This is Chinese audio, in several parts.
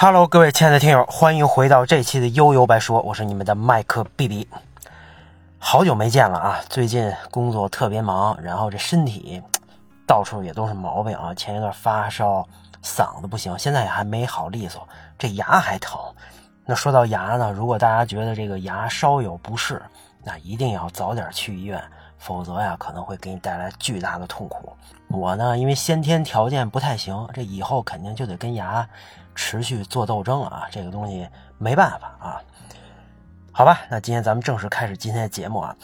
Hello，各位亲爱的听友，欢迎回到这期的悠悠白说，我是你们的麦克 B B。好久没见了啊，最近工作特别忙，然后这身体到处也都是毛病啊。前一段发烧，嗓子不行，现在也还没好利索，这牙还疼。那说到牙呢，如果大家觉得这个牙稍有不适，那一定要早点去医院，否则呀可能会给你带来巨大的痛苦。我呢，因为先天条件不太行，这以后肯定就得跟牙。持续做斗争啊，这个东西没办法啊。好吧，那今天咱们正式开始今天的节目啊。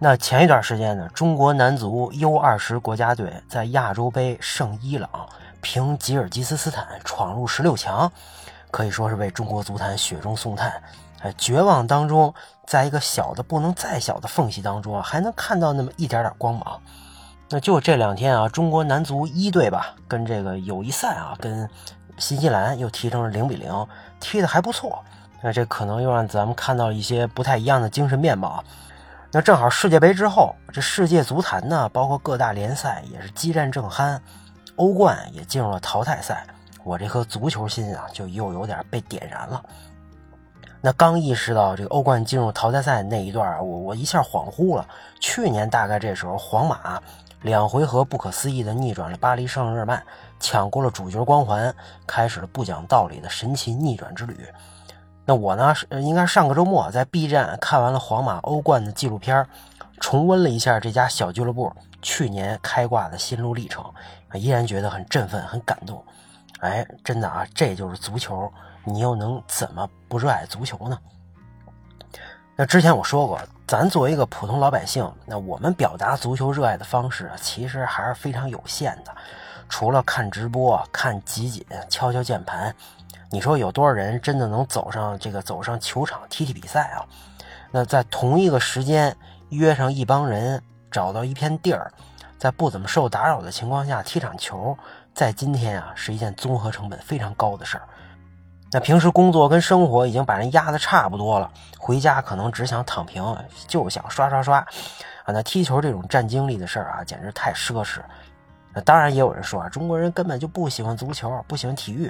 那前一段时间呢，中国男足 U 二十国家队在亚洲杯胜伊朗，凭吉尔吉斯斯坦闯入十六强，可以说是为中国足坛雪中送炭。哎，绝望当中，在一个小的不能再小的缝隙当中啊，还能看到那么一点点光芒。那就这两天啊，中国男足一队吧，跟这个友谊赛啊，跟。新西兰又踢成了零比零，踢得还不错。那这可能又让咱们看到一些不太一样的精神面貌。那正好世界杯之后，这世界足坛呢，包括各大联赛也是激战正酣，欧冠也进入了淘汰赛。我这颗足球心啊，就又有点被点燃了。那刚意识到这个欧冠进入淘汰赛那一段，我我一下恍惚了。去年大概这时候，皇马。两回合不可思议的逆转了巴黎圣日耳曼，抢过了主角光环，开始了不讲道理的神奇逆转之旅。那我呢？是应该上个周末在 B 站看完了皇马欧冠的纪录片，重温了一下这家小俱乐部去年开挂的心路历程，依然觉得很振奋、很感动。哎，真的啊，这就是足球，你又能怎么不热爱足球呢？那之前我说过。咱作为一个普通老百姓，那我们表达足球热爱的方式其实还是非常有限的。除了看直播、看集锦、敲敲键盘，你说有多少人真的能走上这个走上球场踢踢比赛啊？那在同一个时间约上一帮人，找到一片地儿，在不怎么受打扰的情况下踢场球，在今天啊是一件综合成本非常高的事儿。那平时工作跟生活已经把人压得差不多了，回家可能只想躺平，就想刷刷刷，啊，那踢球这种占精力的事儿啊，简直太奢侈。那当然也有人说啊，中国人根本就不喜欢足球，不喜欢体育，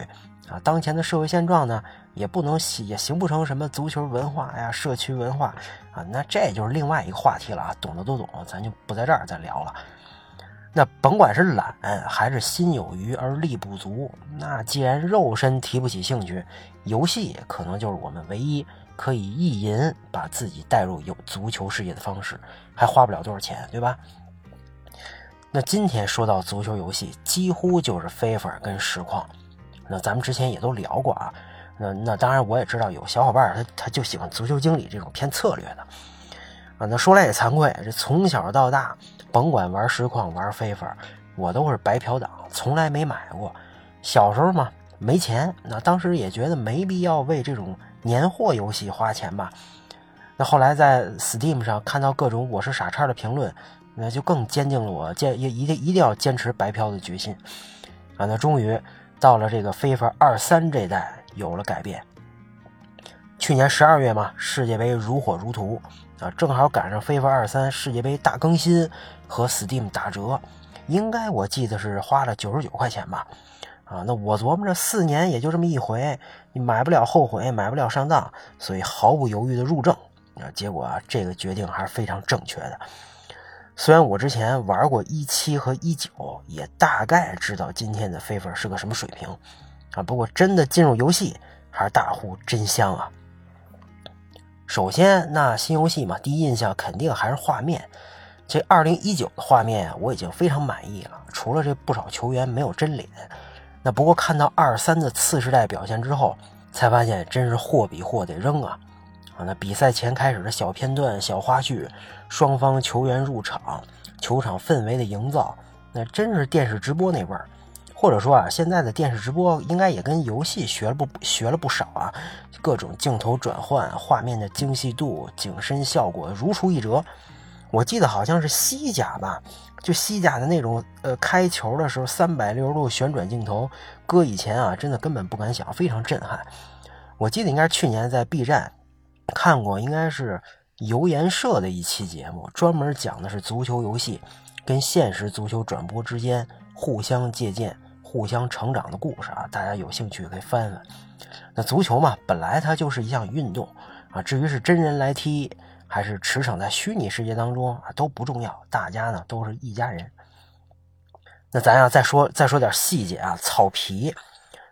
啊，当前的社会现状呢，也不能也形不成什么足球文化呀、社区文化啊，那这就是另外一个话题了啊，懂的都懂，咱就不在这儿再聊了。那甭管是懒还是心有余而力不足，那既然肉身提不起兴趣，游戏可能就是我们唯一可以意淫把自己带入有足球世界的方式，还花不了多少钱，对吧？那今天说到足球游戏，几乎就是 FIFA 跟实况。那咱们之前也都聊过啊。那那当然我也知道有小伙伴他他就喜欢足球经理这种偏策略的啊。那说来也惭愧，这从小到大。甭管玩实况玩非法，我都是白嫖党，从来没买过。小时候嘛，没钱，那当时也觉得没必要为这种年货游戏花钱吧。那后来在 Steam 上看到各种我是傻叉的评论，那就更坚定了我坚一一定一定要坚持白嫖的决心。啊，那终于到了这个非法二三这代有了改变。去年十二月嘛，世界杯如火如荼。啊，正好赶上 FIFA 二三世界杯大更新和 Steam 打折，应该我记得是花了九十九块钱吧。啊，那我琢磨着四年也就这么一回，你买不了后悔，买不了上当，所以毫不犹豫的入证。啊，结果啊，这个决定还是非常正确的。虽然我之前玩过一七和一九，也大概知道今天的 FIFA 是个什么水平。啊，不过真的进入游戏还是大呼真香啊！首先，那新游戏嘛，第一印象肯定还是画面。这二零一九的画面我已经非常满意了，除了这不少球员没有真脸。那不过看到二三的次世代表现之后，才发现真是货比货得扔啊！啊，那比赛前开始的小片段、小花絮，双方球员入场、球场氛围的营造，那真是电视直播那味儿。或者说啊，现在的电视直播应该也跟游戏学了不学了不少啊，各种镜头转换、画面的精细度、景深效果如出一辙。我记得好像是西甲吧，就西甲的那种呃开球的时候三百六十度旋转镜头，搁以前啊真的根本不敢想，非常震撼。我记得应该是去年在 B 站看过，应该是游研社的一期节目，专门讲的是足球游戏跟现实足球转播之间互相借鉴。互相成长的故事啊，大家有兴趣可以翻翻。那足球嘛，本来它就是一项运动啊，至于是真人来踢还是驰骋在虚拟世界当中啊，都不重要，大家呢都是一家人。那咱呀再说再说点细节啊，草皮，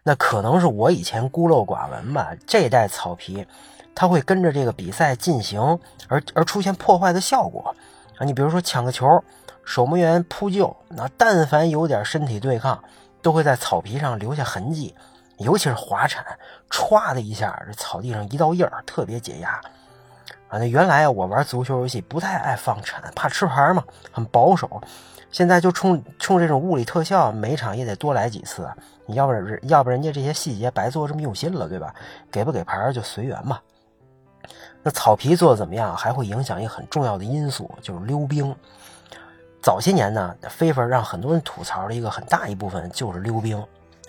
那可能是我以前孤陋寡闻吧，这代草皮。它会跟着这个比赛进行，而而出现破坏的效果啊！你比如说抢个球，守门员扑救，那但凡有点身体对抗，都会在草皮上留下痕迹，尤其是滑铲，歘的一下，这草地上一道印儿，特别解压啊！那原来，我玩足球游戏不太爱放铲，怕吃牌嘛，很保守。现在就冲冲这种物理特效，每场也得多来几次，你要不然要不人家这些细节白做这么用心了，对吧？给不给牌就随缘嘛。那草皮做的怎么样，还会影响一个很重要的因素，就是溜冰。早些年呢，FIFA 让很多人吐槽的一个很大一部分就是溜冰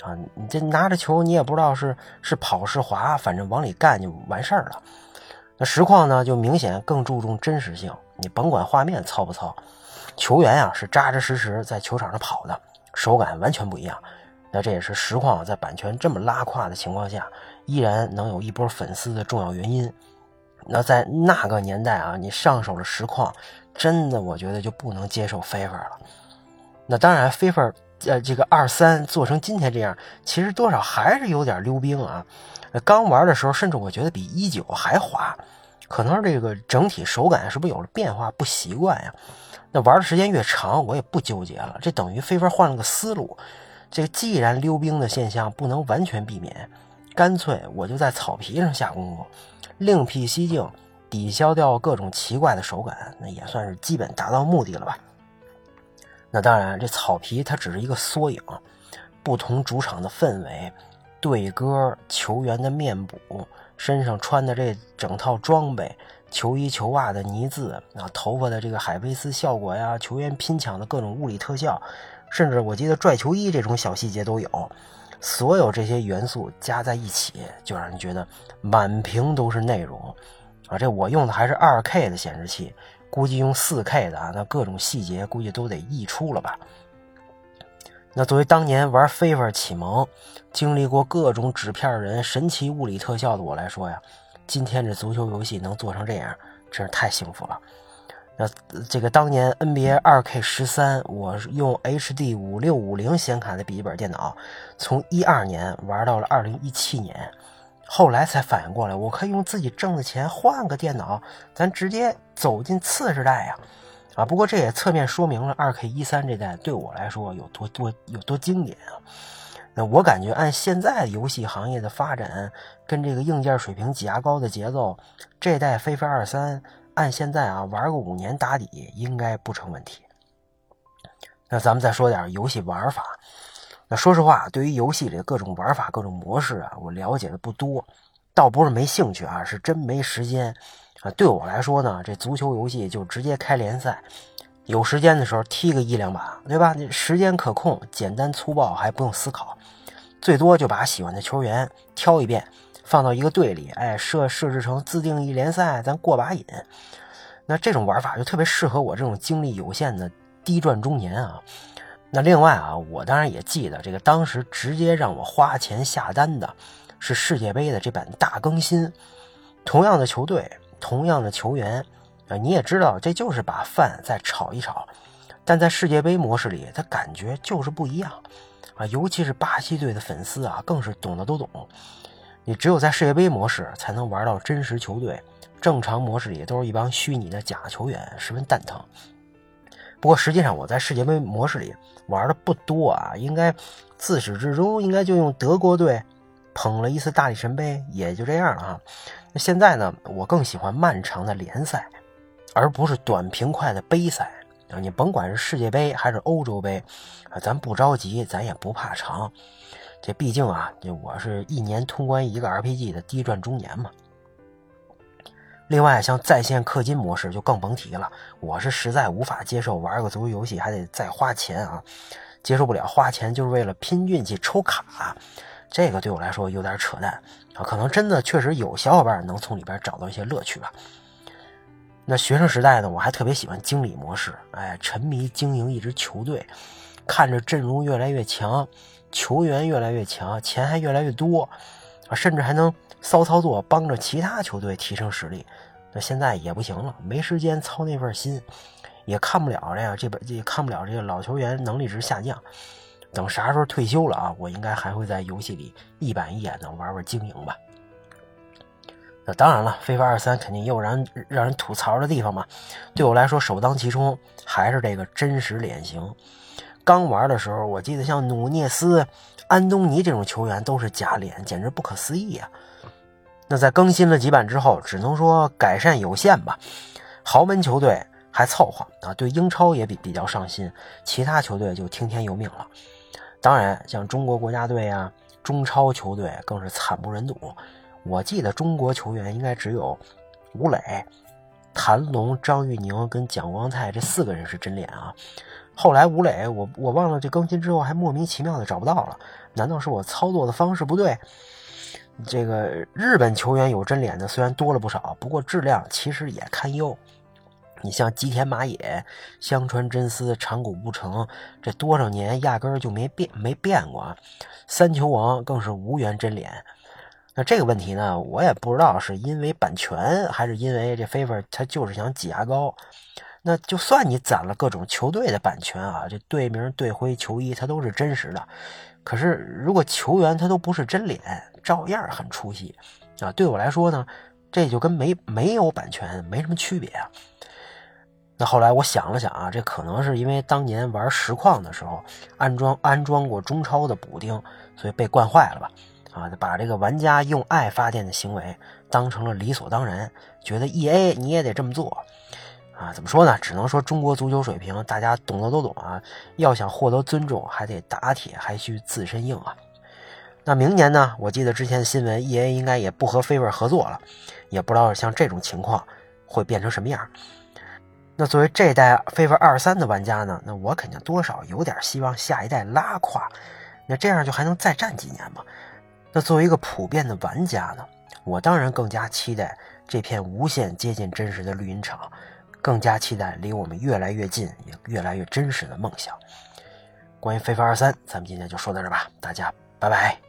啊。你这拿着球，你也不知道是是跑是滑，反正往里干就完事儿了。那实况呢，就明显更注重真实性，你甭管画面糙不糙，球员啊是扎扎实实在球场上跑的，手感完全不一样。那这也是实况在版权这么拉胯的情况下，依然能有一波粉丝的重要原因。那在那个年代啊，你上手了实况，真的我觉得就不能接受 FIFA 了。那当然，FIFA 呃这个二三做成今天这样，其实多少还是有点溜冰啊。刚玩的时候，甚至我觉得比一九还滑，可能这个整体手感是不是有了变化，不习惯呀？那玩的时间越长，我也不纠结了，这等于 FIFA 换了个思路。这个既然溜冰的现象不能完全避免，干脆我就在草皮上下功夫。另辟蹊径，抵消掉各种奇怪的手感，那也算是基本达到目的了吧？那当然，这草皮它只是一个缩影，不同主场的氛围、队歌、球员的面部、身上穿的这整套装备、球衣球袜的泥渍啊、头发的这个海飞丝效果呀、球员拼抢的各种物理特效，甚至我记得拽球衣这种小细节都有。所有这些元素加在一起，就让人觉得满屏都是内容啊！这我用的还是二 K 的显示器，估计用四 K 的啊，那各种细节估计都得溢出了吧？那作为当年玩 FIFA 启蒙、经历过各种纸片人、神奇物理特效的我来说呀，今天这足球游戏能做成这样，真是太幸福了。那这个当年 NBA 2K 十三，我用 HD 五六五零显卡的笔记本电脑，从一二年玩到了二零一七年，后来才反应过来，我可以用自己挣的钱换个电脑，咱直接走进次时代呀！啊，不过这也侧面说明了 2K 一三这代对我来说有多多有多经典啊！那我感觉按现在游戏行业的发展，跟这个硬件水平挤牙膏的节奏，这代飞飞二三。按现在啊，玩个五年打底应该不成问题。那咱们再说点游戏玩法。说实话，对于游戏里的各种玩法、各种模式啊，我了解的不多。倒不是没兴趣啊，是真没时间啊。对我来说呢，这足球游戏就直接开联赛，有时间的时候踢个一两把，对吧？时间可控，简单粗暴，还不用思考，最多就把喜欢的球员挑一遍。放到一个队里，哎，设设置成自定义联赛，咱过把瘾。那这种玩法就特别适合我这种精力有限的低转中年啊。那另外啊，我当然也记得这个当时直接让我花钱下单的是世界杯的这版大更新。同样的球队，同样的球员，啊，你也知道这就是把饭再炒一炒，但在世界杯模式里，它感觉就是不一样啊。尤其是巴西队的粉丝啊，更是懂的都懂。你只有在世界杯模式才能玩到真实球队，正常模式里都是一帮虚拟的假球员，十分蛋疼。不过实际上我在世界杯模式里玩的不多啊，应该自始至终应该就用德国队捧了一次大力神杯，也就这样了哈。那现在呢，我更喜欢漫长的联赛，而不是短平快的杯赛啊。你甭管是世界杯还是欧洲杯啊，咱不着急，咱也不怕长。这毕竟啊，我是一年通关一个 RPG 的低转中年嘛。另外，像在线氪金模式就更甭提了，我是实在无法接受玩个足球游戏还得再花钱啊，接受不了花钱就是为了拼运气抽卡，这个对我来说有点扯淡啊。可能真的确实有小伙伴能从里边找到一些乐趣吧。那学生时代呢，我还特别喜欢经理模式，哎，沉迷经营一支球队，看着阵容越来越强。球员越来越强，钱还越来越多，啊，甚至还能骚操作，帮着其他球队提升实力。那现在也不行了，没时间操那份心，也看不了这个这本也看不了这个老球员能力值下降。等啥时候退休了啊，我应该还会在游戏里一板一眼的玩玩经营吧。那当然了，非法二三肯定也有让让人吐槽的地方嘛。对我来说，首当其冲还是这个真实脸型。刚玩的时候，我记得像努涅斯、安东尼这种球员都是假脸，简直不可思议啊。那在更新了几版之后，只能说改善有限吧。豪门球队还凑合啊，对英超也比比较上心，其他球队就听天由命了。当然，像中国国家队啊、中超球队更是惨不忍睹。我记得中国球员应该只有吴磊、谭龙、张玉宁跟蒋光太这四个人是真脸啊。后来吴磊，我我忘了这更新之后还莫名其妙的找不到了，难道是我操作的方式不对？这个日本球员有真脸的虽然多了不少，不过质量其实也堪忧。你像吉田麻也、香川真司、长谷部诚，这多少年压根儿就没变没变过。三球王更是无缘真脸。那这个问题呢，我也不知道是因为版权，还是因为这 FIFA 他就是想挤牙膏。那就算你攒了各种球队的版权啊，这队名、队徽、球衣，它都是真实的。可是如果球员他都不是真脸，照样很出戏啊。对我来说呢，这就跟没没有版权没什么区别啊。那后来我想了想啊，这可能是因为当年玩实况的时候安装安装过中超的补丁，所以被惯坏了吧。啊，把这个玩家用爱发电的行为当成了理所当然，觉得 E A 你也得这么做，啊，怎么说呢？只能说中国足球水平，大家懂的都懂啊。要想获得尊重，还得打铁还需自身硬啊。那明年呢？我记得之前的新闻，E A 应该也不和 Favor 合作了，也不知道像这种情况会变成什么样。那作为这代 Favor 二三的玩家呢，那我肯定多少有点希望下一代拉胯，那这样就还能再战几年嘛。那作为一个普遍的玩家呢，我当然更加期待这片无限接近真实的绿茵场，更加期待离我们越来越近也越来越真实的梦想。关于《非凡二三》，咱们今天就说到这吧，大家拜拜。